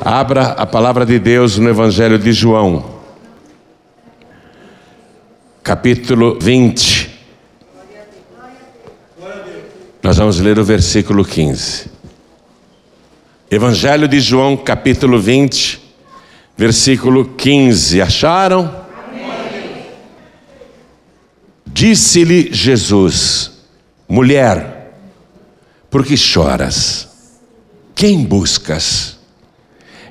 Abra a palavra de Deus no Evangelho de João, capítulo 20. Nós vamos ler o versículo 15. Evangelho de João, capítulo 20, versículo 15. Acharam? Disse-lhe Jesus: Mulher, por que choras? Quem buscas?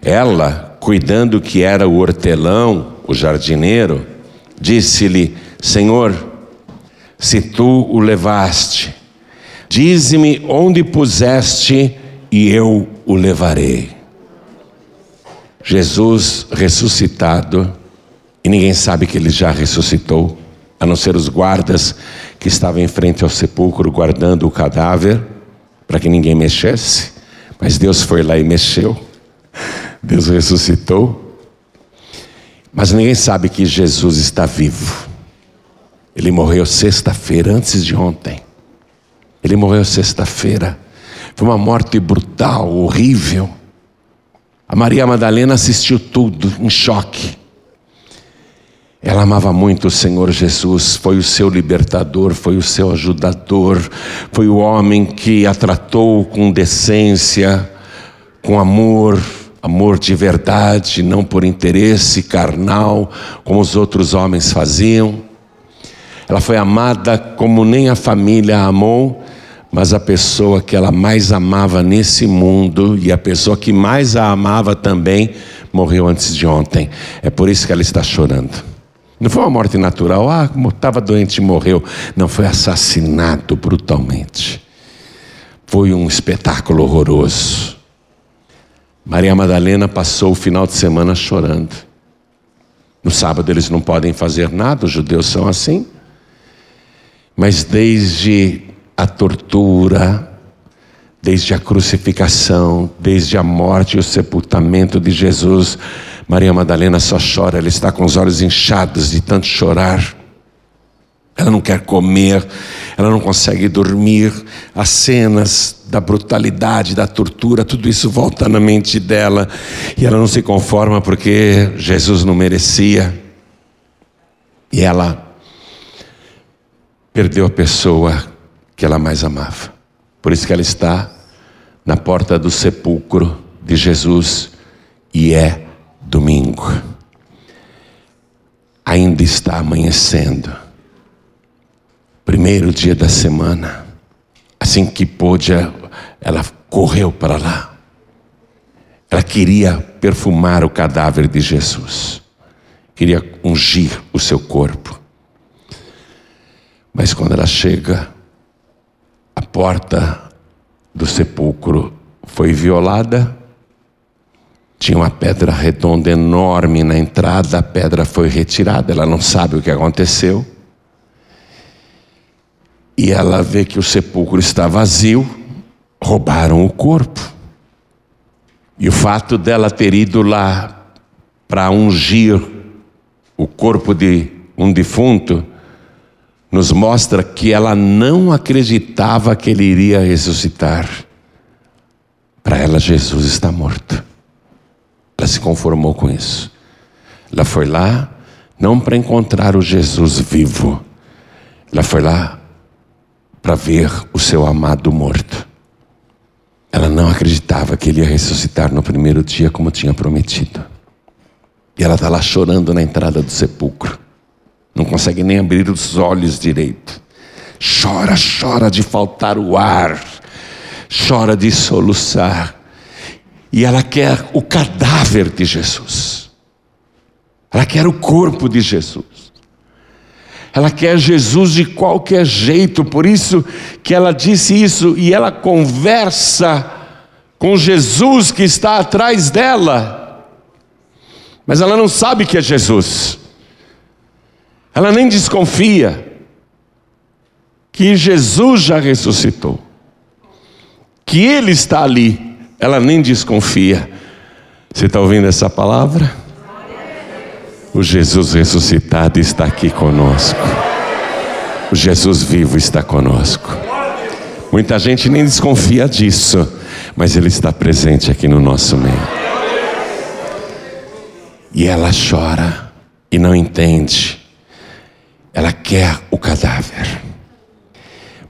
Ela, cuidando que era o hortelão, o jardineiro, disse-lhe: Senhor, se tu o levaste, dize-me onde puseste e eu o levarei. Jesus ressuscitado, e ninguém sabe que ele já ressuscitou, a não ser os guardas que estavam em frente ao sepulcro guardando o cadáver, para que ninguém mexesse, mas Deus foi lá e mexeu. Deus ressuscitou. Mas ninguém sabe que Jesus está vivo. Ele morreu sexta-feira, antes de ontem. Ele morreu sexta-feira. Foi uma morte brutal, horrível. A Maria Madalena assistiu tudo em choque. Ela amava muito o Senhor Jesus, foi o seu libertador, foi o seu ajudador, foi o homem que a tratou com decência, com amor, amor de verdade, não por interesse carnal, como os outros homens faziam. Ela foi amada como nem a família a amou, mas a pessoa que ela mais amava nesse mundo e a pessoa que mais a amava também morreu antes de ontem. É por isso que ela está chorando. Não foi uma morte natural, ah, estava doente e morreu. Não, foi assassinado brutalmente. Foi um espetáculo horroroso. Maria Madalena passou o final de semana chorando. No sábado eles não podem fazer nada, os judeus são assim. Mas desde a tortura, desde a crucificação, desde a morte e o sepultamento de Jesus, Maria Madalena só chora, ela está com os olhos inchados de tanto chorar. Ela não quer comer, ela não consegue dormir. As cenas da brutalidade, da tortura, tudo isso volta na mente dela. E ela não se conforma porque Jesus não merecia. E ela perdeu a pessoa que ela mais amava. Por isso que ela está na porta do sepulcro de Jesus e é domingo. Ainda está amanhecendo primeiro dia da semana, assim que pôde, ela correu para lá. Ela queria perfumar o cadáver de Jesus, queria ungir o seu corpo. Mas quando ela chega, a porta do sepulcro foi violada, tinha uma pedra redonda enorme na entrada, a pedra foi retirada, ela não sabe o que aconteceu. E ela vê que o sepulcro está vazio, roubaram o corpo. E o fato dela ter ido lá para ungir o corpo de um defunto nos mostra que ela não acreditava que ele iria ressuscitar. Para ela, Jesus está morto. Ela se conformou com isso. Ela foi lá não para encontrar o Jesus vivo. Ela foi lá para ver o seu amado morto. Ela não acreditava que ele ia ressuscitar no primeiro dia, como tinha prometido. E ela está lá chorando na entrada do sepulcro. Não consegue nem abrir os olhos direito. Chora, chora de faltar o ar. Chora de soluçar. E ela quer o cadáver de Jesus. Ela quer o corpo de Jesus. Ela quer Jesus de qualquer jeito, por isso que ela disse isso e ela conversa com Jesus que está atrás dela. Mas ela não sabe que é Jesus. Ela nem desconfia que Jesus já ressuscitou. Que ele está ali. Ela nem desconfia. Você está ouvindo essa palavra? O Jesus ressuscitado está aqui conosco. O Jesus vivo está conosco. Muita gente nem desconfia disso, mas Ele está presente aqui no nosso meio. E ela chora e não entende. Ela quer o cadáver.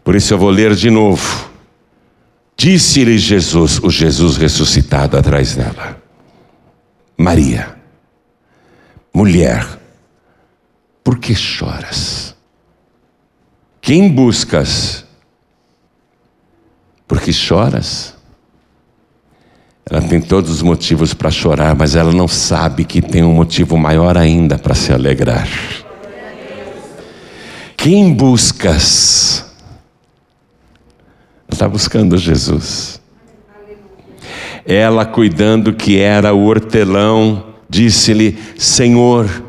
Por isso eu vou ler de novo. Disse-lhe Jesus, o Jesus ressuscitado atrás dela: Maria, mulher, por que choras? Quem buscas? Por que choras? Ela tem todos os motivos para chorar, mas ela não sabe que tem um motivo maior ainda para se alegrar. Quem buscas? Está buscando Jesus. Ela, cuidando que era o hortelão, disse-lhe: Senhor,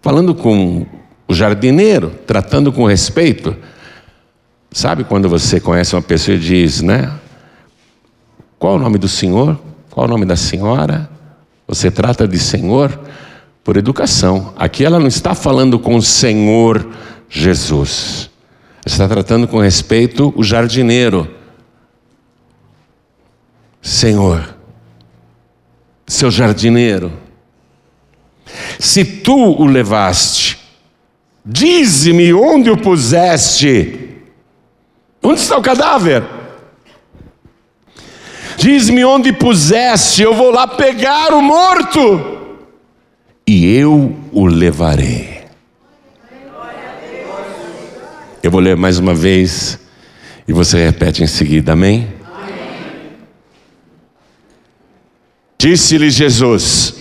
falando com o jardineiro, tratando com respeito. Sabe quando você conhece uma pessoa e diz, né? Qual o nome do senhor? Qual o nome da senhora? Você trata de senhor por educação. Aqui ela não está falando com o Senhor Jesus. Está tratando com respeito o jardineiro. Senhor, seu jardineiro, se tu o levaste, dize-me onde o puseste. Onde está o cadáver? Diz-me onde puseste, eu vou lá pegar o morto e eu o levarei. Eu vou ler mais uma vez e você repete em seguida, amém? Disse-lhe Jesus,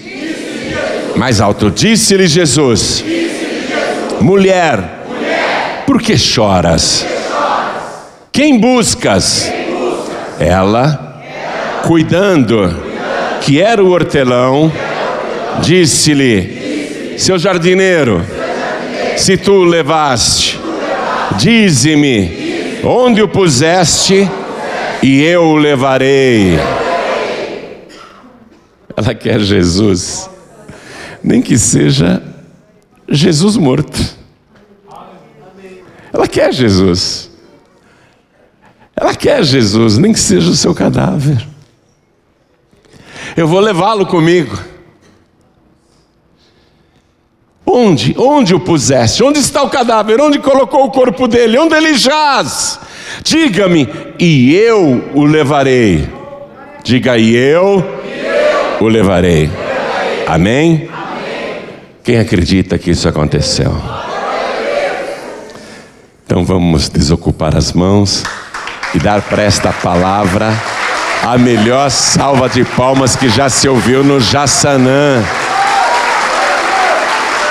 mais alto, disse-lhe Jesus, mulher, por que choras? Quem buscas? Ela, cuidando, que era o hortelão, disse-lhe, seu jardineiro, se tu levaste, dize-me, onde o puseste, e eu o levarei. Ela quer Jesus, nem que seja Jesus morto. Ela quer Jesus. Ela quer Jesus, nem que seja o seu cadáver. Eu vou levá-lo comigo. Onde? Onde o puseste? Onde está o cadáver? Onde colocou o corpo dele? Onde ele jaz? Diga-me, e eu o levarei. Diga, e eu, o levarei. Amém? Quem acredita que isso aconteceu? Então vamos desocupar as mãos e dar para esta palavra a melhor salva de palmas que já se ouviu no Jassanã,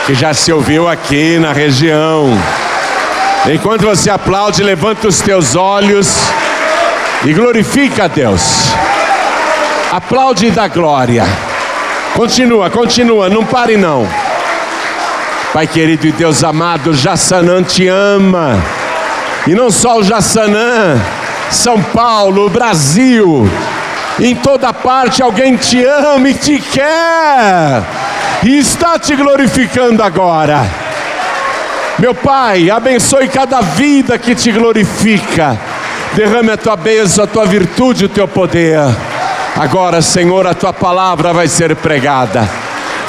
que já se ouviu aqui na região. Enquanto você aplaude, levanta os teus olhos e glorifica a Deus. Aplaude e dá glória. Continua, continua, não pare não. Pai querido e Deus amado, Jassanã te ama. E não só o Jassanã, São Paulo, Brasil, em toda parte alguém te ama e te quer. E está te glorificando agora. Meu Pai, abençoe cada vida que te glorifica. Derrame a tua bênção, a tua virtude, o teu poder. Agora, Senhor, a tua palavra vai ser pregada.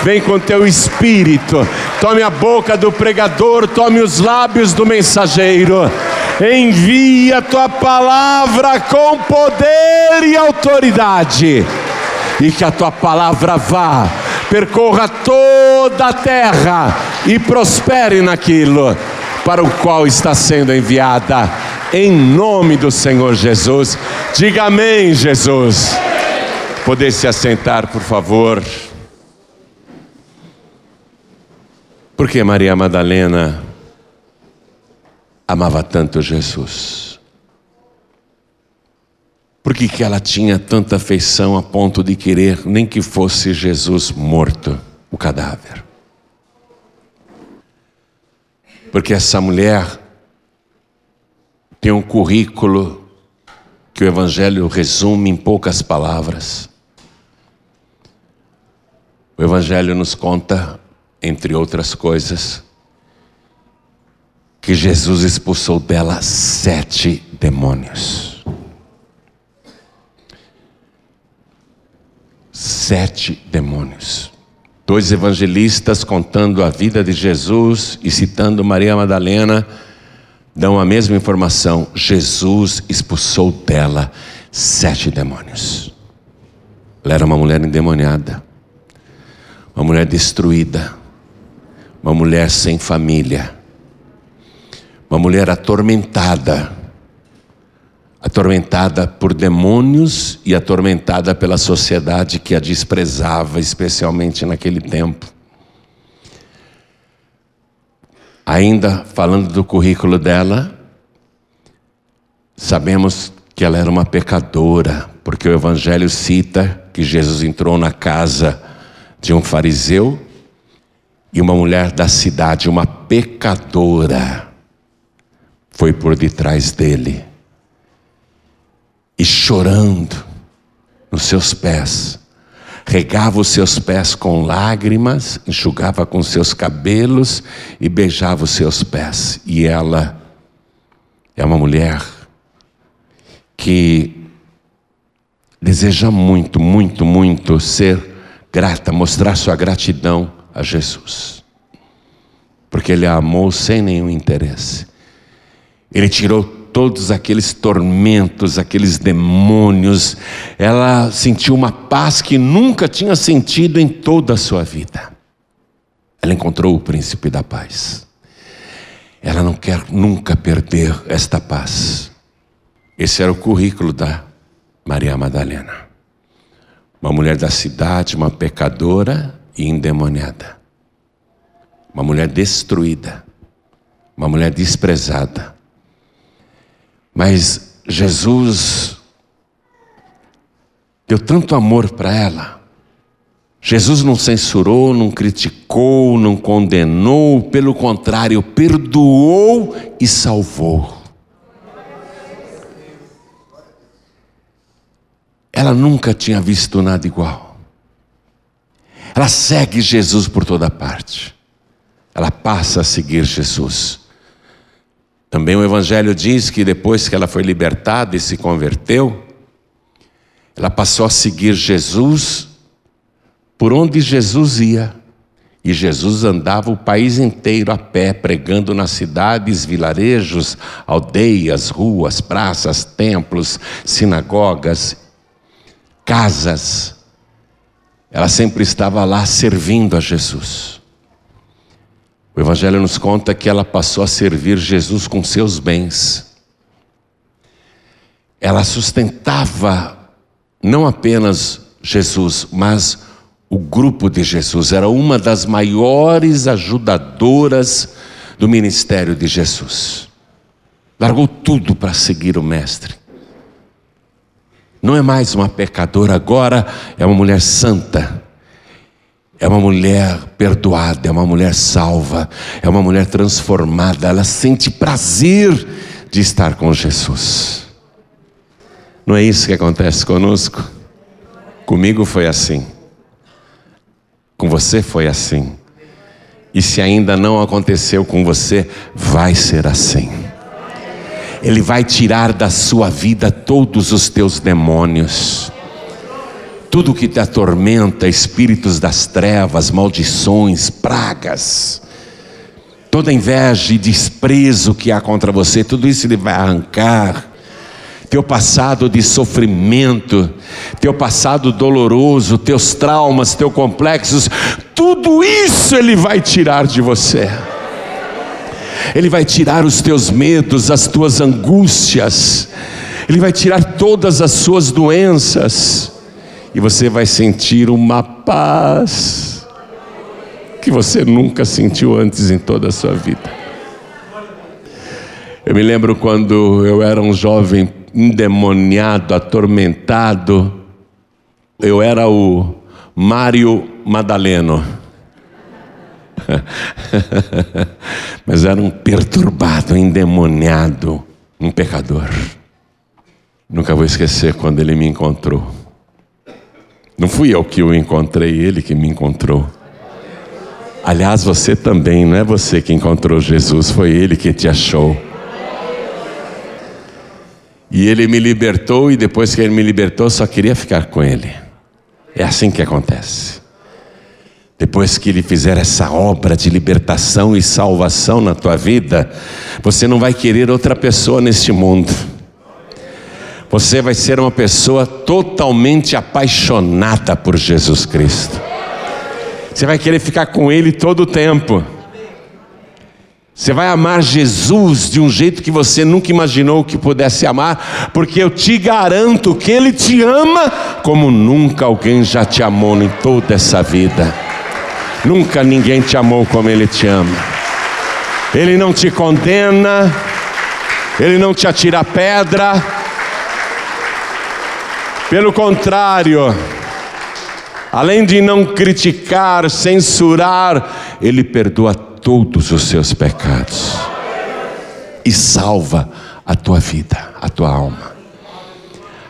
Vem com teu espírito, tome a boca do pregador, tome os lábios do mensageiro. Envia a tua palavra com poder e autoridade, e que a tua palavra vá, percorra toda a terra e prospere naquilo para o qual está sendo enviada, em nome do Senhor Jesus. Diga amém, Jesus. Poder se assentar, por favor. Por que Maria Madalena amava tanto Jesus? Por que, que ela tinha tanta afeição a ponto de querer nem que fosse Jesus morto, o cadáver? Porque essa mulher tem um currículo que o Evangelho resume em poucas palavras. O Evangelho nos conta, entre outras coisas, que Jesus expulsou dela sete demônios. Sete demônios. Dois evangelistas contando a vida de Jesus e citando Maria Madalena dão a mesma informação: Jesus expulsou dela sete demônios. Ela era uma mulher endemoniada, uma mulher destruída, uma mulher sem família, uma mulher atormentada, atormentada por demônios e atormentada pela sociedade que a desprezava, especialmente naquele tempo. Ainda falando do currículo dela, sabemos que ela era uma pecadora, porque o Evangelho cita que Jesus entrou na casa de um fariseu e uma mulher da cidade, uma pecadora, foi por detrás dele e chorando nos seus pés, regava os seus pés com lágrimas, enxugava com seus cabelos e beijava os seus pés. E ela é uma mulher que deseja muito, muito, muito ser grata, mostrar sua gratidão a Jesus. Porque ele a amou sem nenhum interesse. Ele tirou todos aqueles tormentos, aqueles demônios. Ela sentiu uma paz que nunca tinha sentido em toda a sua vida. Ela encontrou o príncipe da paz. Ela não quer nunca perder esta paz. Esse era o currículo da Maria Madalena. Uma mulher da cidade, uma pecadora e endemoniada. Uma mulher destruída. Uma mulher desprezada. Mas Jesus deu tanto amor para ela. Jesus não censurou, não criticou, não condenou, pelo contrário, perdoou e salvou. Ela nunca tinha visto nada igual. Ela segue Jesus por toda parte. Ela passa a seguir Jesus. Também o Evangelho diz que depois que ela foi libertada e se converteu, ela passou a seguir Jesus por onde Jesus ia. E Jesus andava o país inteiro a pé, pregando nas cidades, vilarejos, aldeias, ruas, praças, templos, sinagogas casas. Ela sempre estava lá servindo a Jesus. O Evangelho nos conta que ela passou a servir Jesus com seus bens. Ela sustentava não apenas Jesus, mas o grupo de Jesus. Era uma das maiores ajudadoras do ministério de Jesus. Largou tudo para seguir o Mestre. Não é mais uma pecadora, agora é uma mulher santa. É uma mulher perdoada, é uma mulher salva, é uma mulher transformada. Ela sente prazer de estar com Jesus. Não é isso que acontece conosco? Comigo foi assim. Com você foi assim. E se ainda não aconteceu com você, vai ser assim. Ele vai tirar da sua vida todos os teus demônios. Tudo que te atormenta, espíritos das trevas, maldições, pragas, toda inveja e desprezo que há contra você, tudo isso ele vai arrancar. Teu passado de sofrimento, teu passado doloroso, teus traumas, teus complexos, tudo isso ele vai tirar de você. Ele vai tirar os teus medos, as tuas angústias, Ele vai tirar todas as suas doenças, e você vai sentir uma paz que você nunca sentiu antes em toda a sua vida. Eu me lembro quando eu era um jovem endemoniado, atormentado, eu era o Mário Madaleno. Mas era um perturbado, endemoniado, um pecador. Nunca vou esquecer quando ele me encontrou. Não fui eu que o encontrei, ele que me encontrou. Aliás, você também, não é você que encontrou Jesus, foi ele que te achou. E ele me libertou, e depois que ele me libertou, só queria ficar com ele. É assim que acontece. Depois que Ele fizer essa obra de libertação e salvação na tua vida, você não vai querer outra pessoa neste mundo. Você vai ser uma pessoa totalmente apaixonada por Jesus Cristo. Você vai querer ficar com Ele todo o tempo. Você vai amar Jesus de um jeito que você nunca imaginou que pudesse amar, porque eu te garanto que Ele te ama como nunca alguém já te amou em toda essa vida. Nunca ninguém te amou como Ele te ama. Ele não te condena, Ele não te atira pedra. Pelo contrário, além de não criticar, censurar, Ele perdoa todos os seus pecados e salva a tua vida, a tua alma.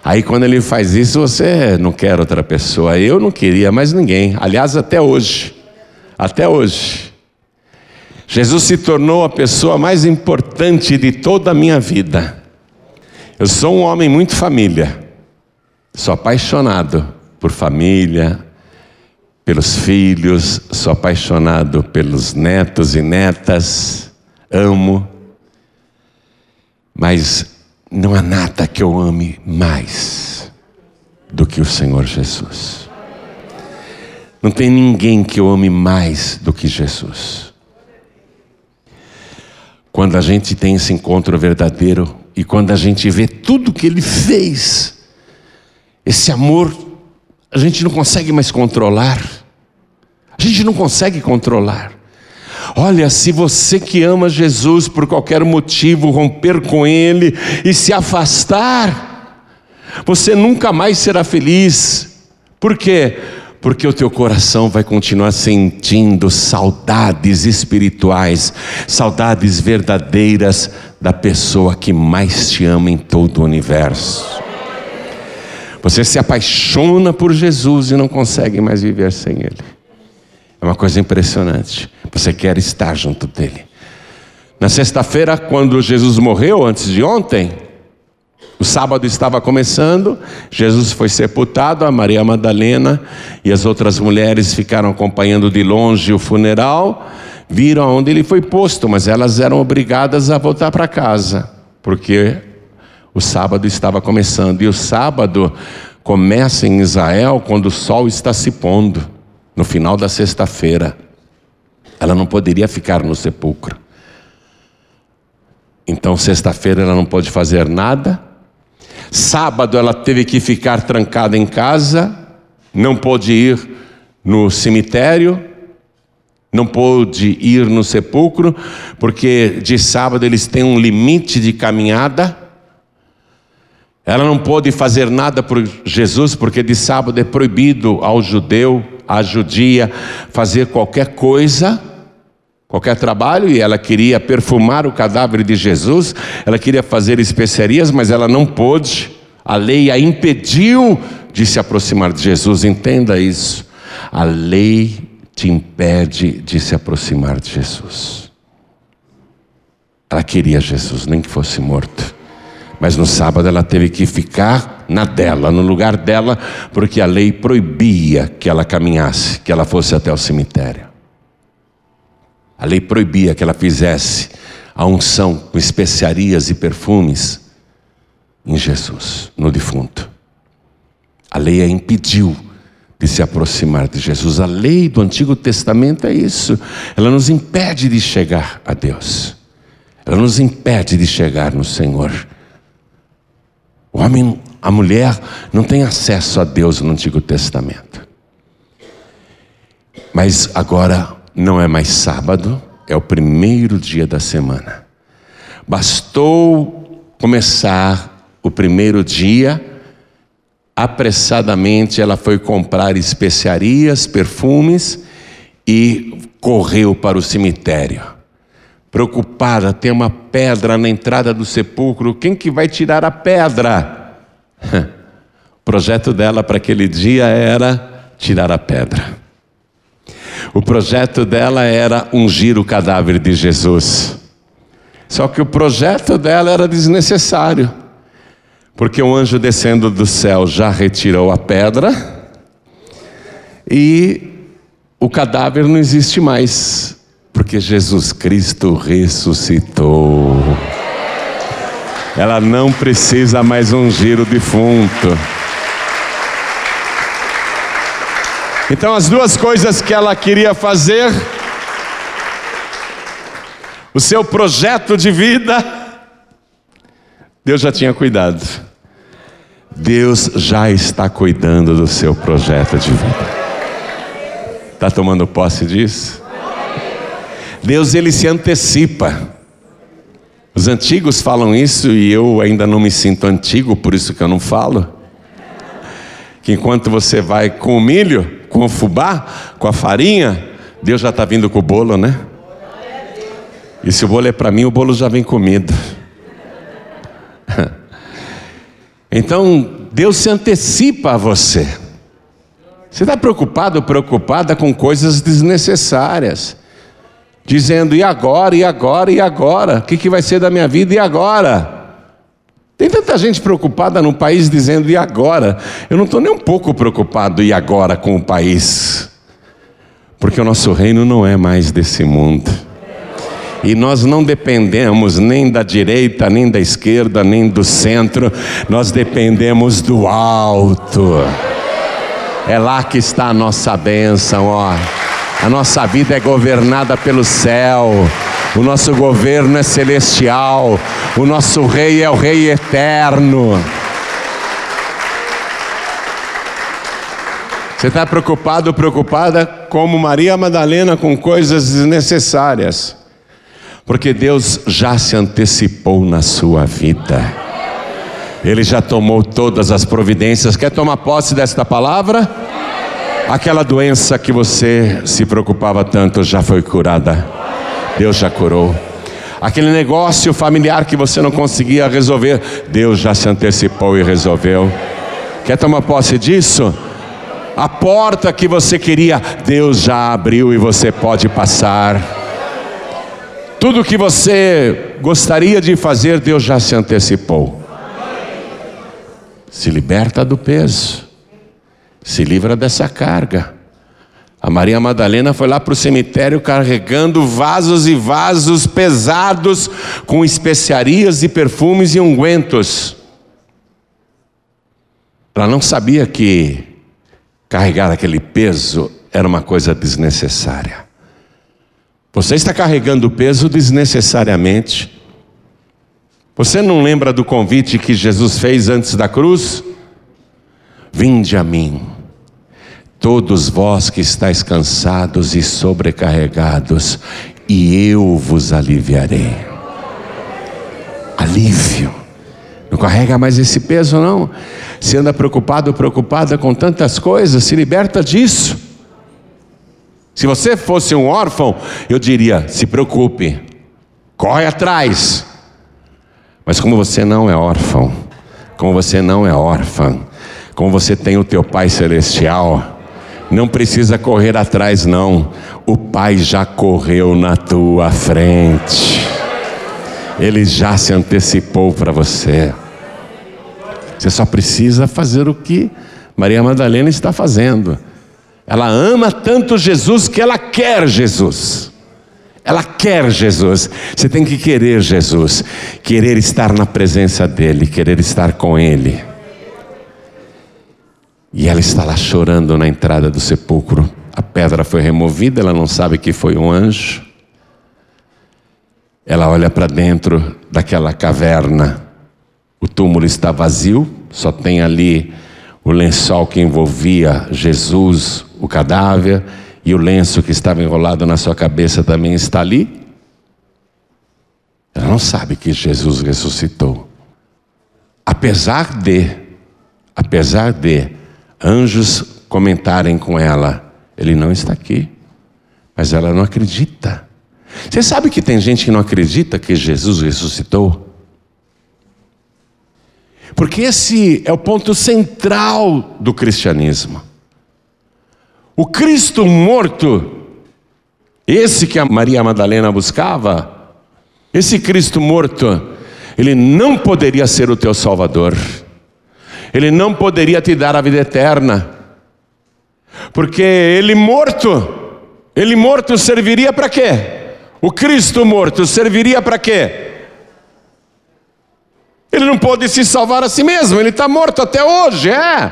Aí quando ele faz isso, você não quer outra pessoa. Eu não queria mais ninguém. Aliás, até hoje até hoje. Jesus se tornou a pessoa mais importante de toda a minha vida. Eu sou um homem muito família, sou apaixonado por família, pelos filhos, sou apaixonado pelos netos e netas, amo, mas não há nada que eu ame mais do que o Senhor Jesus. Não tem ninguém que eu ame mais do que Jesus. Quando a gente tem esse encontro verdadeiro e quando a gente vê tudo que ele fez, esse amor a gente não consegue mais controlar. A gente não consegue controlar. Olha, se você que ama Jesus por qualquer motivo romper com Ele e se afastar, você nunca mais será feliz. Por quê? Porque o teu coração vai continuar sentindo saudades espirituais, saudades verdadeiras da pessoa que mais te ama em todo o universo. Você se apaixona por Jesus e não consegue mais viver sem Ele. É uma coisa impressionante. Você quer estar junto dele. Na sexta-feira, quando Jesus morreu, antes de ontem, o sábado estava começando, Jesus foi sepultado, a Maria Madalena e as outras mulheres ficaram acompanhando de longe o funeral, viram aonde ele foi posto, mas elas eram obrigadas a voltar para casa, porque o sábado estava começando. E o sábado começa em Israel quando o sol está se pondo, no final da sexta-feira. Ela não poderia ficar no sepulcro. Então, sexta-feira ela não pode fazer nada Sábado ela teve que ficar trancada em casa, não pôde ir no cemitério, não pôde ir no sepulcro, porque de sábado eles têm um limite de caminhada. Ela não pôde fazer nada por Jesus, porque de sábado é proibido ao judeu, à judia, fazer qualquer coisa qualquer trabalho e ela queria perfumar o cadáver de Jesus, ela queria fazer especiarias, mas ela não pôde. A lei a impediu de se aproximar de Jesus. Entenda isso. A lei te impede de se aproximar de Jesus. Ela queria Jesus, nem que fosse morto. Mas no sábado ela teve que ficar na dela, no lugar dela, porque a lei proibia que ela caminhasse, que ela fosse até o cemitério. A lei proibia que ela fizesse a unção com especiarias e perfumes em Jesus, no defunto. A lei a impediu de se aproximar de Jesus. A lei do Antigo Testamento é isso. Ela nos impede de chegar a Deus. Ela nos impede de chegar no Senhor. O homem, a mulher não tem acesso a Deus no Antigo Testamento. Mas agora não é mais sábado, é o primeiro dia da semana. Bastou começar o primeiro dia, apressadamente ela foi comprar especiarias, perfumes e correu para o cemitério. Preocupada, tem uma pedra na entrada do sepulcro, quem que vai tirar a pedra? O projeto dela para aquele dia era tirar a pedra. O projeto dela era ungir o cadáver de Jesus. Só que o projeto dela era desnecessário, porque o anjo descendo do céu já retirou a pedra e o cadáver não existe mais, porque Jesus Cristo ressuscitou. Ela não precisa mais ungir o defunto. Então, as duas coisas que ela queria fazer, o seu projeto de vida, Deus já tinha cuidado. Deus já está cuidando do seu projeto de vida. Está tomando posse disso? Deus ele se antecipa. Os antigos falam isso e eu ainda não me sinto antigo, por isso que eu não falo. Que enquanto você vai com o milho, com o fubá, com a farinha, Deus já está vindo com o bolo, né? E se o bolo é para mim, o bolo já vem comido. Então, Deus se antecipa a você. Você está preocupado preocupada com coisas desnecessárias, dizendo: e agora, e agora, e agora? O que, que vai ser da minha vida, e agora? Tem tanta gente preocupada no país dizendo, e agora? Eu não estou nem um pouco preocupado, e agora, com o país? Porque o nosso reino não é mais desse mundo. E nós não dependemos nem da direita, nem da esquerda, nem do centro, nós dependemos do alto. É lá que está a nossa bênção, ó. A nossa vida é governada pelo céu. O nosso governo é celestial, o nosso rei é o rei eterno. Você está preocupado preocupada como Maria Madalena com coisas desnecessárias, porque Deus já se antecipou na sua vida. Ele já tomou todas as providências. Quer tomar posse desta palavra? Aquela doença que você se preocupava tanto já foi curada. Deus já curou. Aquele negócio familiar que você não conseguia resolver, Deus já se antecipou e resolveu. Quer tomar posse disso? A porta que você queria, Deus já abriu e você pode passar. Tudo que você gostaria de fazer, Deus já se antecipou. Se liberta do peso, se livra dessa carga. A Maria Madalena foi lá para o cemitério carregando vasos e vasos pesados com especiarias e perfumes e ungüentos. Ela não sabia que carregar aquele peso era uma coisa desnecessária. Você está carregando peso desnecessariamente. Você não lembra do convite que Jesus fez antes da cruz? Vinde a mim Todos vós que estáis cansados e sobrecarregados, e eu vos aliviarei. Alívio. Não carrega mais esse peso, não. Se anda preocupado preocupada com tantas coisas, se liberta disso. Se você fosse um órfão, eu diria: se preocupe, corre atrás. Mas como você não é órfão, como você não é órfã, como você tem o teu Pai Celestial, não precisa correr atrás, não. O Pai já correu na tua frente. Ele já se antecipou para você. Você só precisa fazer o que Maria Madalena está fazendo. Ela ama tanto Jesus que ela quer Jesus. Ela quer Jesus. Você tem que querer Jesus, querer estar na presença dEle, querer estar com Ele. E ela está lá chorando na entrada do sepulcro. A pedra foi removida, ela não sabe que foi um anjo. Ela olha para dentro daquela caverna. O túmulo está vazio, só tem ali o lençol que envolvia Jesus, o cadáver, e o lenço que estava enrolado na sua cabeça também está ali. Ela não sabe que Jesus ressuscitou. Apesar de, apesar de anjos comentarem com ela: Ele não está aqui. Mas ela não acredita. Você sabe que tem gente que não acredita que Jesus ressuscitou? Porque esse é o ponto central do cristianismo. O Cristo morto, esse que a Maria Madalena buscava, esse Cristo morto, ele não poderia ser o teu Salvador. Ele não poderia te dar a vida eterna, porque ele morto, Ele morto serviria para quê? O Cristo morto serviria para quê? Ele não pode se salvar a si mesmo, ele está morto até hoje, é.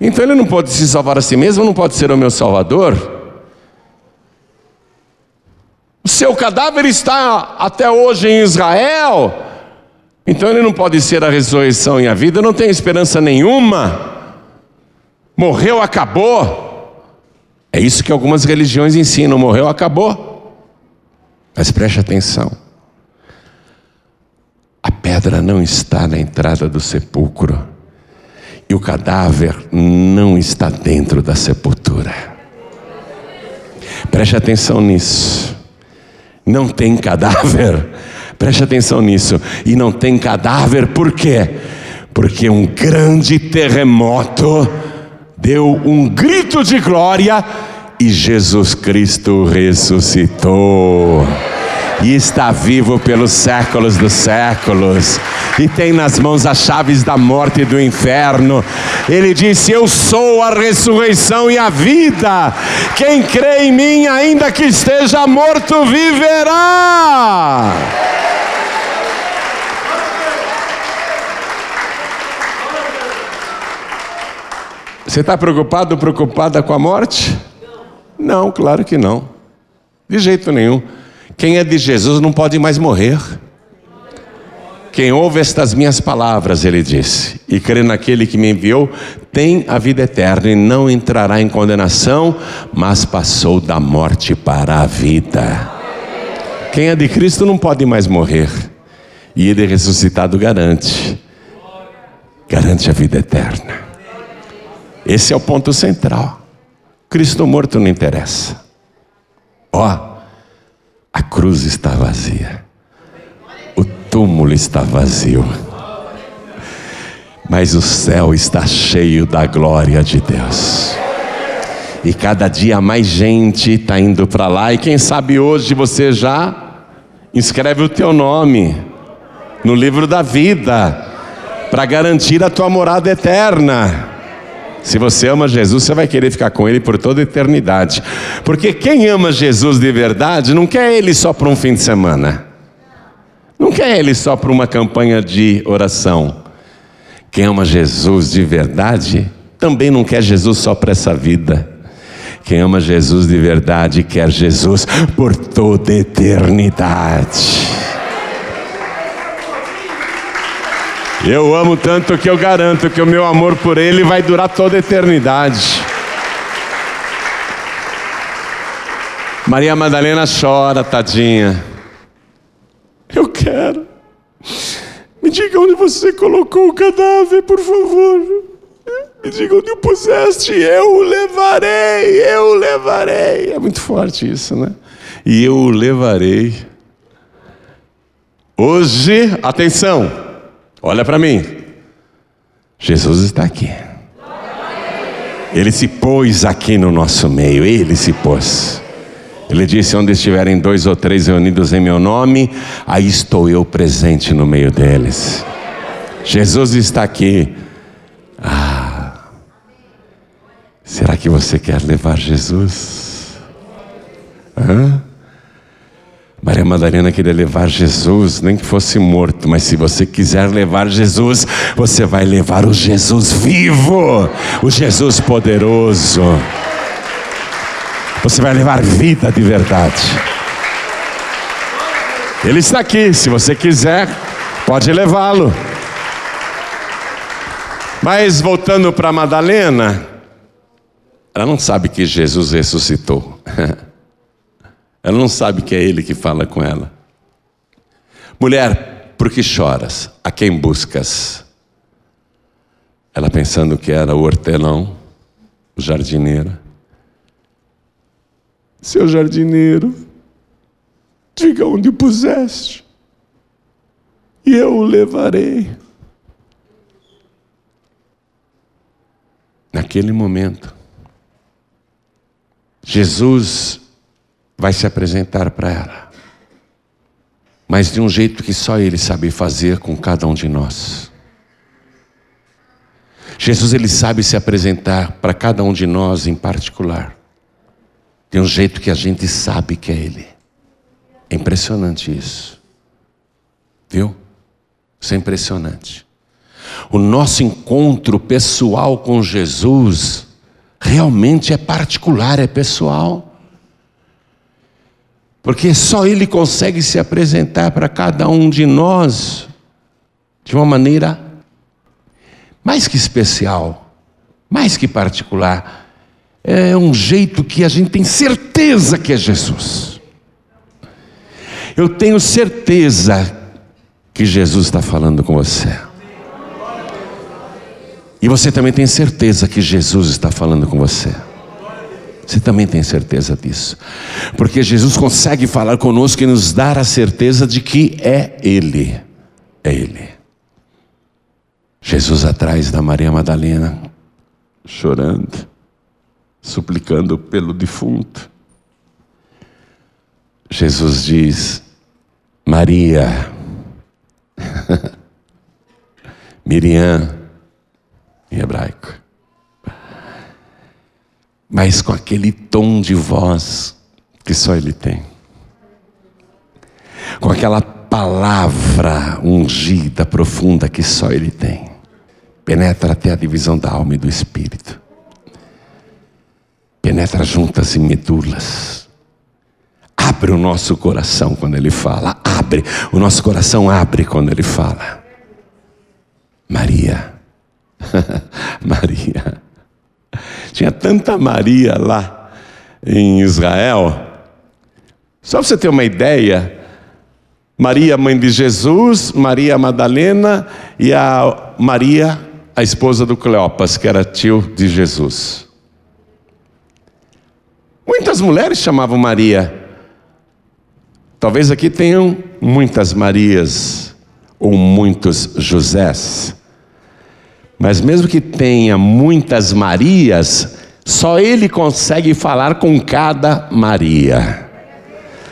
Então ele não pode se salvar a si mesmo, não pode ser o meu Salvador. O seu cadáver está até hoje em Israel, então ele não pode ser a ressurreição e a vida, não tem esperança nenhuma. Morreu, acabou. É isso que algumas religiões ensinam: morreu, acabou. Mas preste atenção. A pedra não está na entrada do sepulcro. E o cadáver não está dentro da sepultura. Preste atenção nisso. Não tem cadáver. Preste atenção nisso. E não tem cadáver por quê? Porque um grande terremoto deu um grito de glória e Jesus Cristo ressuscitou e está vivo pelos séculos dos séculos, e tem nas mãos as chaves da morte e do inferno. Ele disse: Eu sou a ressurreição e a vida. Quem crê em mim, ainda que esteja morto, viverá. Você está preocupado ou preocupada com a morte? Não, claro que não. De jeito nenhum. Quem é de Jesus não pode mais morrer. Quem ouve estas minhas palavras, ele disse, e crê naquele que me enviou, tem a vida eterna e não entrará em condenação, mas passou da morte para a vida. Quem é de Cristo não pode mais morrer, e ele ressuscitado garante garante a vida eterna. Esse é o ponto central. Cristo morto não interessa. Ó, a cruz está vazia. O túmulo está vazio. Mas o céu está cheio da glória de Deus. E cada dia mais gente está indo para lá. E quem sabe hoje você já inscreve o teu nome no livro da vida para garantir a tua morada eterna. Se você ama Jesus, você vai querer ficar com Ele por toda a eternidade. Porque quem ama Jesus de verdade não quer Ele só para um fim de semana. Não quer Ele só para uma campanha de oração. Quem ama Jesus de verdade também não quer Jesus só para essa vida. Quem ama Jesus de verdade quer Jesus por toda a eternidade. Eu amo tanto que eu garanto que o meu amor por Ele vai durar toda a eternidade. Maria Madalena chora, tadinha. Eu quero. Me diga onde você colocou o cadáver, por favor. Me diga onde o puseste, eu o levarei, eu o levarei. É muito forte isso, né? E eu o levarei. Hoje, atenção. Olha para mim. Jesus está aqui. Ele se pôs aqui no nosso meio, ele se pôs. Ele disse: Onde estiverem dois ou três reunidos em meu nome, aí estou eu presente no meio deles. Jesus está aqui. Ah, será que você quer levar Jesus? Hã? Maria Madalena queria levar Jesus, nem que fosse morto, mas se você quiser levar Jesus, você vai levar o Jesus vivo, o Jesus poderoso. Você vai levar vida de verdade. Ele está aqui, se você quiser, pode levá-lo. Mas voltando para Madalena, ela não sabe que Jesus ressuscitou. Ela não sabe que é ele que fala com ela. Mulher, por que choras? A quem buscas? Ela pensando que era o hortelão, o jardineiro. Seu jardineiro, diga onde o puseste, e eu o levarei. Naquele momento, Jesus vai se apresentar para ela. Mas de um jeito que só Ele sabe fazer com cada um de nós. Jesus ele sabe se apresentar para cada um de nós em particular. Tem um jeito que a gente sabe que é Ele. É impressionante isso. Viu? Isso é impressionante. O nosso encontro pessoal com Jesus realmente é particular, é pessoal. Porque só Ele consegue se apresentar para cada um de nós de uma maneira mais que especial, mais que particular. É um jeito que a gente tem certeza que é Jesus. Eu tenho certeza que Jesus está falando com você. E você também tem certeza que Jesus está falando com você. Você também tem certeza disso. Porque Jesus consegue falar conosco e nos dar a certeza de que é Ele. É Ele. Jesus atrás da Maria Madalena, chorando, suplicando pelo defunto. Jesus diz: Maria, Miriam, em hebraico. Mas com aquele tom de voz que só ele tem. Com aquela palavra ungida, profunda que só ele tem. Penetra até a divisão da alma e do espírito. Penetra juntas e medulas. Abre o nosso coração quando ele fala. Abre. O nosso coração abre quando ele fala. Maria Maria. Tinha tanta Maria lá em Israel. Só para você ter uma ideia, Maria, mãe de Jesus, Maria Madalena e a Maria, a esposa do Cleopas, que era tio de Jesus. Muitas mulheres chamavam Maria. Talvez aqui tenham muitas Marias ou muitos Josés. Mas mesmo que tenha muitas Marias, só ele consegue falar com cada Maria.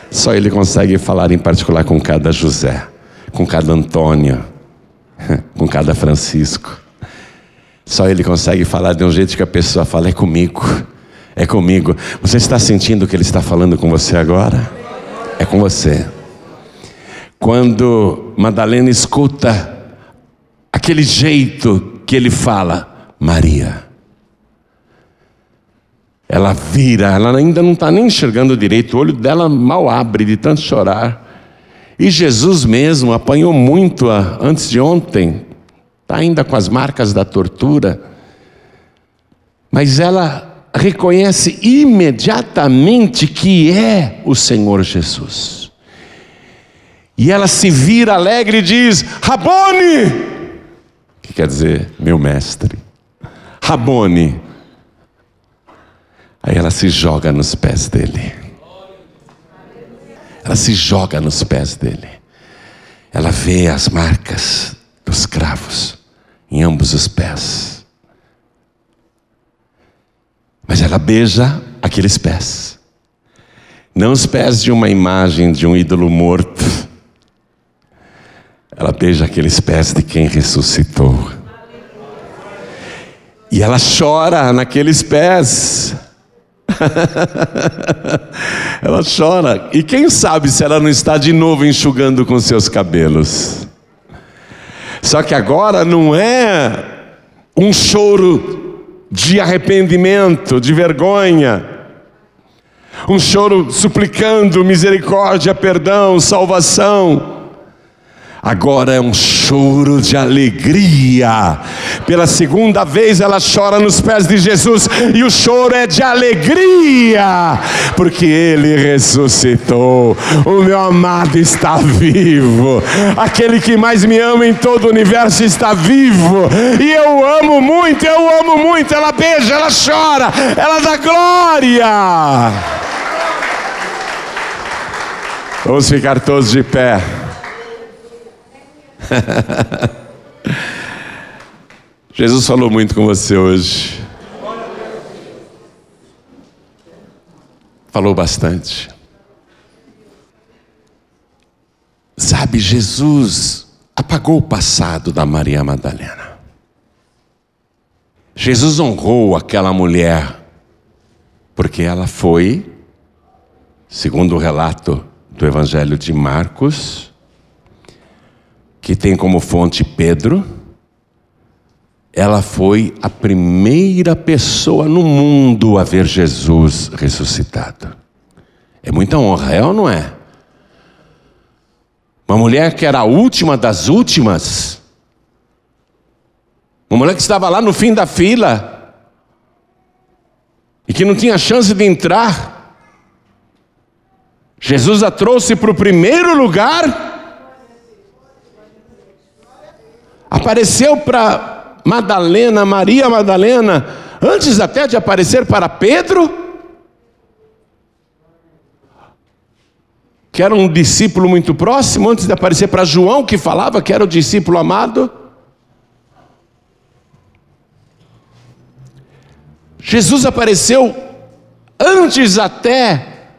Só ele consegue falar em particular com cada José, com cada Antônio, com cada Francisco. Só ele consegue falar de um jeito que a pessoa fala: é comigo, é comigo. Você está sentindo que ele está falando com você agora? É com você. Quando Madalena escuta aquele jeito que ele fala, Maria. Ela vira, ela ainda não está nem enxergando direito, o olho dela mal abre de tanto chorar. E Jesus mesmo apanhou muito antes de ontem, está ainda com as marcas da tortura, mas ela reconhece imediatamente que é o Senhor Jesus. E ela se vira alegre e diz: Rabone! Que quer dizer meu mestre. Rabone. Aí ela se joga nos pés dele. Ela se joga nos pés dele. Ela vê as marcas dos cravos em ambos os pés. Mas ela beija aqueles pés. Não os pés de uma imagem de um ídolo morto ela beija aqueles pés de quem ressuscitou. E ela chora naqueles pés. ela chora. E quem sabe se ela não está de novo enxugando com seus cabelos. Só que agora não é um choro de arrependimento, de vergonha. Um choro suplicando misericórdia, perdão, salvação Agora é um choro de alegria. Pela segunda vez ela chora nos pés de Jesus e o choro é de alegria, porque ele ressuscitou. O meu amado está vivo. Aquele que mais me ama em todo o universo está vivo. E eu amo muito, eu amo muito. Ela beija, ela chora, ela dá glória. Vamos ficar todos de pé. Jesus falou muito com você hoje. Falou bastante. Sabe, Jesus apagou o passado da Maria Madalena. Jesus honrou aquela mulher, porque ela foi segundo o relato do Evangelho de Marcos, que tem como fonte Pedro, ela foi a primeira pessoa no mundo a ver Jesus ressuscitado. É muita honra, é ou não é? Uma mulher que era a última das últimas, uma mulher que estava lá no fim da fila e que não tinha chance de entrar. Jesus a trouxe para o primeiro lugar. Apareceu para Madalena, Maria Madalena, antes até de aparecer para Pedro. que era um discípulo muito próximo, antes de aparecer para João, que falava que era o discípulo amado. Jesus apareceu antes até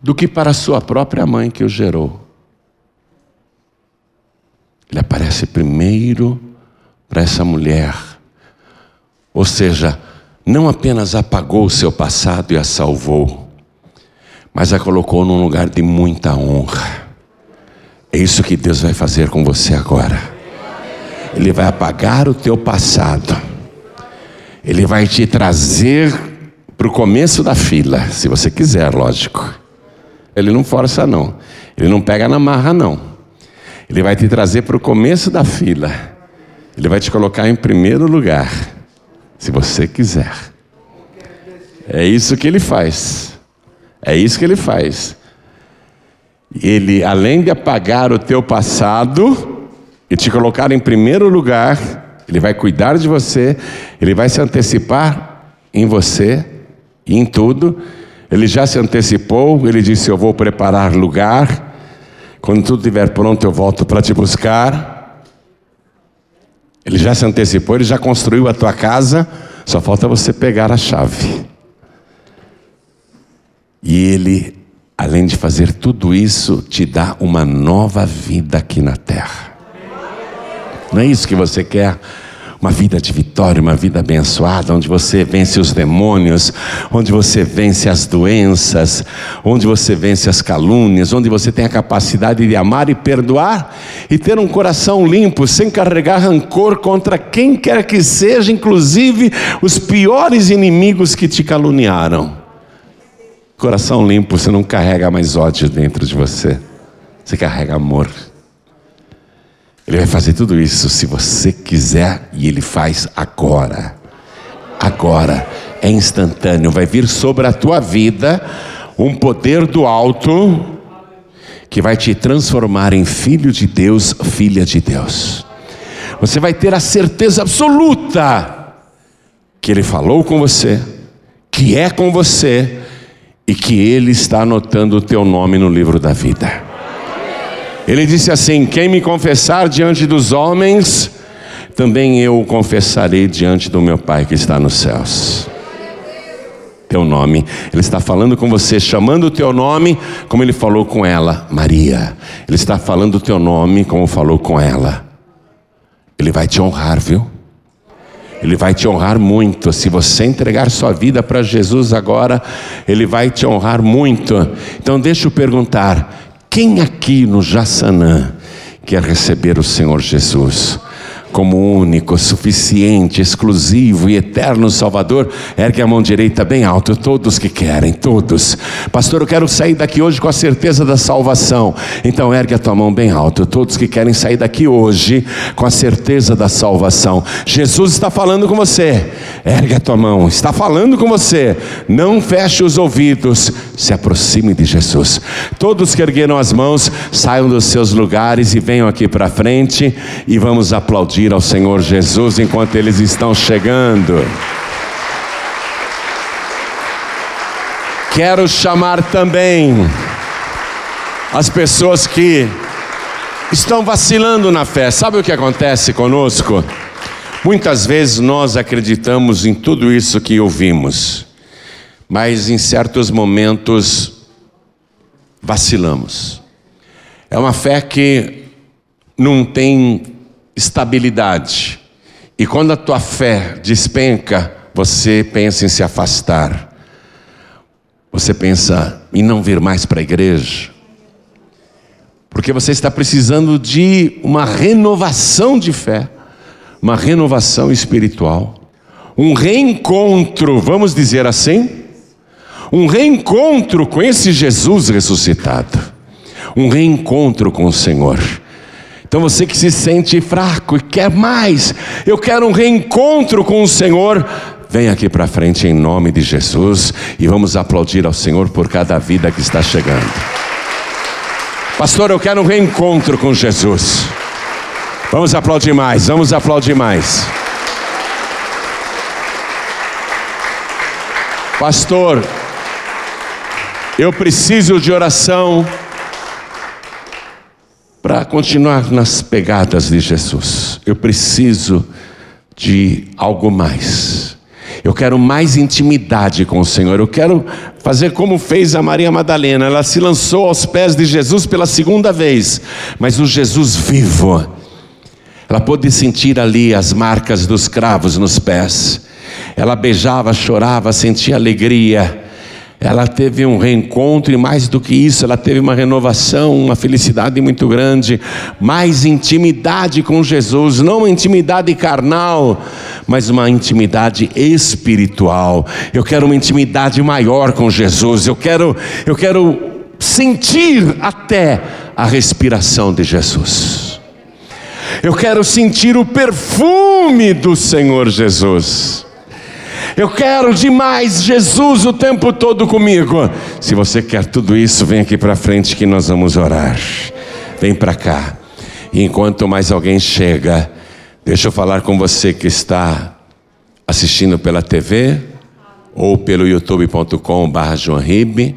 do que para sua própria mãe que o gerou. Ele aparece primeiro para essa mulher. Ou seja, não apenas apagou o seu passado e a salvou, mas a colocou num lugar de muita honra. É isso que Deus vai fazer com você agora. Ele vai apagar o teu passado. Ele vai te trazer para o começo da fila, se você quiser, lógico. Ele não força, não. Ele não pega na marra, não. Ele vai te trazer para o começo da fila. Ele vai te colocar em primeiro lugar, se você quiser. É isso que ele faz. É isso que ele faz. Ele, além de apagar o teu passado e te colocar em primeiro lugar, ele vai cuidar de você, ele vai se antecipar em você e em tudo. Ele já se antecipou, ele disse: Eu vou preparar lugar. Quando tudo estiver pronto, eu volto para te buscar. Ele já se antecipou, ele já construiu a tua casa, só falta você pegar a chave. E Ele, além de fazer tudo isso, te dá uma nova vida aqui na terra. Não é isso que você quer? Uma vida de vitória, uma vida abençoada, onde você vence os demônios, onde você vence as doenças, onde você vence as calúnias, onde você tem a capacidade de amar e perdoar e ter um coração limpo, sem carregar rancor contra quem quer que seja, inclusive os piores inimigos que te caluniaram. Coração limpo, você não carrega mais ódio dentro de você. Você carrega amor. Ele vai fazer tudo isso se você quiser e ele faz agora. Agora, é instantâneo, vai vir sobre a tua vida um poder do alto que vai te transformar em filho de Deus, filha de Deus. Você vai ter a certeza absoluta que ele falou com você, que é com você e que Ele está anotando o teu nome no livro da vida. Ele disse assim: Quem me confessar diante dos homens, também eu o confessarei diante do meu Pai que está nos céus. Teu nome, Ele está falando com você, chamando o teu nome, como Ele falou com ela, Maria. Ele está falando o teu nome, como falou com ela. Ele vai te honrar, viu? Ele vai te honrar muito. Se você entregar sua vida para Jesus agora, Ele vai te honrar muito. Então, deixa eu perguntar: quem aqui no Jassanã quer receber o Senhor Jesus? Como único, suficiente, exclusivo e eterno Salvador, ergue a mão direita bem alto, todos que querem, todos. Pastor, eu quero sair daqui hoje com a certeza da salvação. Então ergue a tua mão bem alto, todos que querem sair daqui hoje com a certeza da salvação. Jesus está falando com você. Ergue a tua mão, está falando com você. Não feche os ouvidos, se aproxime de Jesus. Todos que ergueram as mãos, saiam dos seus lugares e venham aqui para frente e vamos aplaudir ao Senhor Jesus enquanto eles estão chegando. Quero chamar também as pessoas que estão vacilando na fé. Sabe o que acontece conosco? Muitas vezes nós acreditamos em tudo isso que ouvimos, mas em certos momentos vacilamos. É uma fé que não tem estabilidade. E quando a tua fé despenca, você pensa em se afastar. Você pensa em não vir mais para a igreja? Porque você está precisando de uma renovação de fé, uma renovação espiritual, um reencontro, vamos dizer assim, um reencontro com esse Jesus ressuscitado, um reencontro com o Senhor. Então você que se sente fraco e quer mais, eu quero um reencontro com o Senhor, vem aqui para frente em nome de Jesus e vamos aplaudir ao Senhor por cada vida que está chegando. Pastor, eu quero um reencontro com Jesus. Vamos aplaudir mais, vamos aplaudir mais. Pastor, eu preciso de oração para continuar nas pegadas de Jesus. Eu preciso de algo mais. Eu quero mais intimidade com o Senhor. Eu quero fazer como fez a Maria Madalena. Ela se lançou aos pés de Jesus pela segunda vez, mas o Jesus vivo. Ela pôde sentir ali as marcas dos cravos nos pés. Ela beijava, chorava, sentia alegria ela teve um reencontro e mais do que isso, ela teve uma renovação, uma felicidade muito grande, mais intimidade com Jesus, não uma intimidade carnal, mas uma intimidade espiritual. Eu quero uma intimidade maior com Jesus. Eu quero eu quero sentir até a respiração de Jesus. Eu quero sentir o perfume do Senhor Jesus. Eu quero demais Jesus o tempo todo comigo. Se você quer tudo isso, vem aqui para frente que nós vamos orar. Vem para cá. E enquanto mais alguém chega, deixa eu falar com você que está assistindo pela TV ou pelo youtube.com/joanribe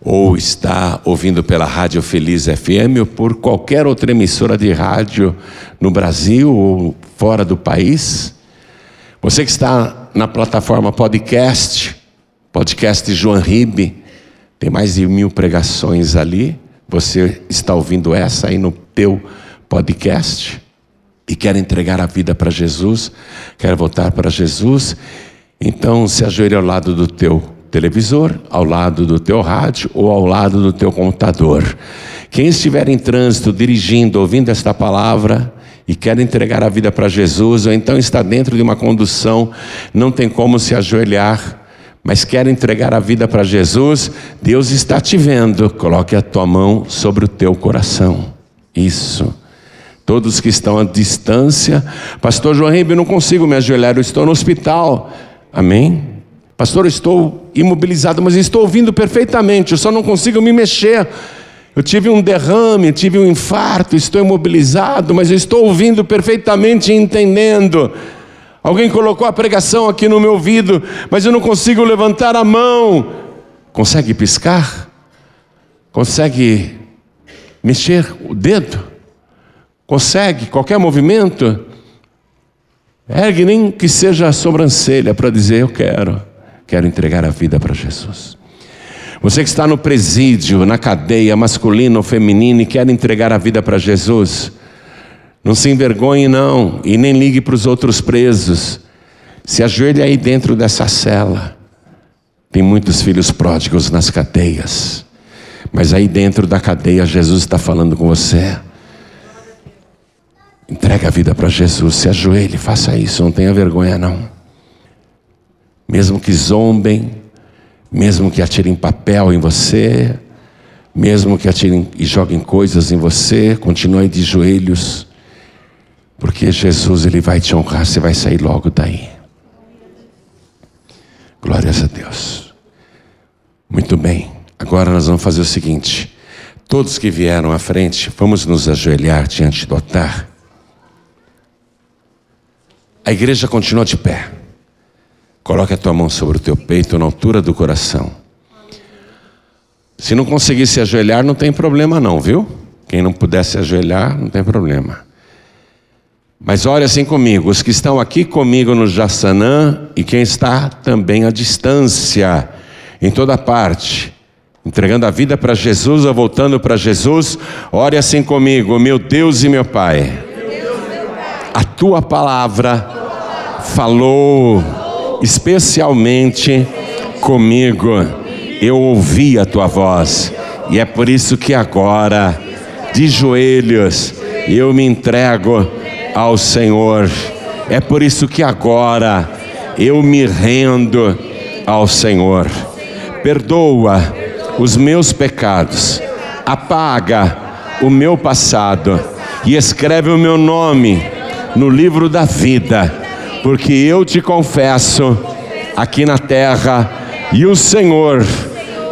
ou está ouvindo pela Rádio Feliz FM ou por qualquer outra emissora de rádio no Brasil ou fora do país. Você que está na plataforma podcast, podcast João Ribe, tem mais de mil pregações ali. Você está ouvindo essa aí no teu podcast e quer entregar a vida para Jesus, quer voltar para Jesus, então se ajoelhe ao lado do teu televisor, ao lado do teu rádio ou ao lado do teu computador. Quem estiver em trânsito, dirigindo, ouvindo esta palavra, e quer entregar a vida para Jesus, ou então está dentro de uma condução, não tem como se ajoelhar, mas quer entregar a vida para Jesus, Deus está te vendo. Coloque a tua mão sobre o teu coração. Isso. Todos que estão à distância, Pastor João eu não consigo me ajoelhar, eu estou no hospital. Amém? Pastor, eu estou imobilizado, mas estou ouvindo perfeitamente, eu só não consigo me mexer. Eu tive um derrame, tive um infarto, estou imobilizado, mas eu estou ouvindo perfeitamente e entendendo. Alguém colocou a pregação aqui no meu ouvido, mas eu não consigo levantar a mão. Consegue piscar? Consegue mexer o dedo? Consegue qualquer movimento? Ergue nem que seja a sobrancelha para dizer: Eu quero, quero entregar a vida para Jesus. Você que está no presídio, na cadeia, masculina ou feminina, e quer entregar a vida para Jesus, não se envergonhe, não, e nem ligue para os outros presos. Se ajoelhe aí dentro dessa cela. Tem muitos filhos pródigos nas cadeias, mas aí dentro da cadeia, Jesus está falando com você. Entrega a vida para Jesus, se ajoelhe, faça isso, não tenha vergonha, não. Mesmo que zombem, mesmo que atirem papel em você, mesmo que atirem e joguem coisas em você, continue de joelhos, porque Jesus ele vai te honrar, você vai sair logo daí. Glórias a Deus. Muito bem. Agora nós vamos fazer o seguinte: todos que vieram à frente, vamos nos ajoelhar diante do altar. A igreja continua de pé. Coloque a tua mão sobre o teu peito, na altura do coração. Se não conseguir se ajoelhar, não tem problema não, viu? Quem não puder se ajoelhar, não tem problema. Mas olha assim comigo, os que estão aqui comigo no Jassanã e quem está também à distância, em toda parte, entregando a vida para Jesus ou voltando para Jesus, ore assim comigo, meu Deus e meu Pai. A tua palavra falou especialmente comigo. eu ouvi a tua voz. E é por isso que agora, de joelhos, eu me entrego ao Senhor. É por isso que agora eu me rendo ao Senhor. Perdoa os meus pecados, apaga o meu passado e escreve o meu nome no livro da vida, porque eu te confesso aqui na terra e o Senhor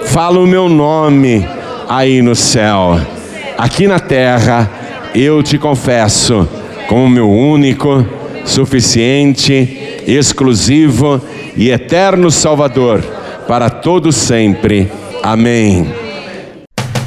fala o meu nome aí no céu. Aqui na terra eu te confesso como meu único, suficiente, exclusivo e eterno Salvador para todo sempre. Amém.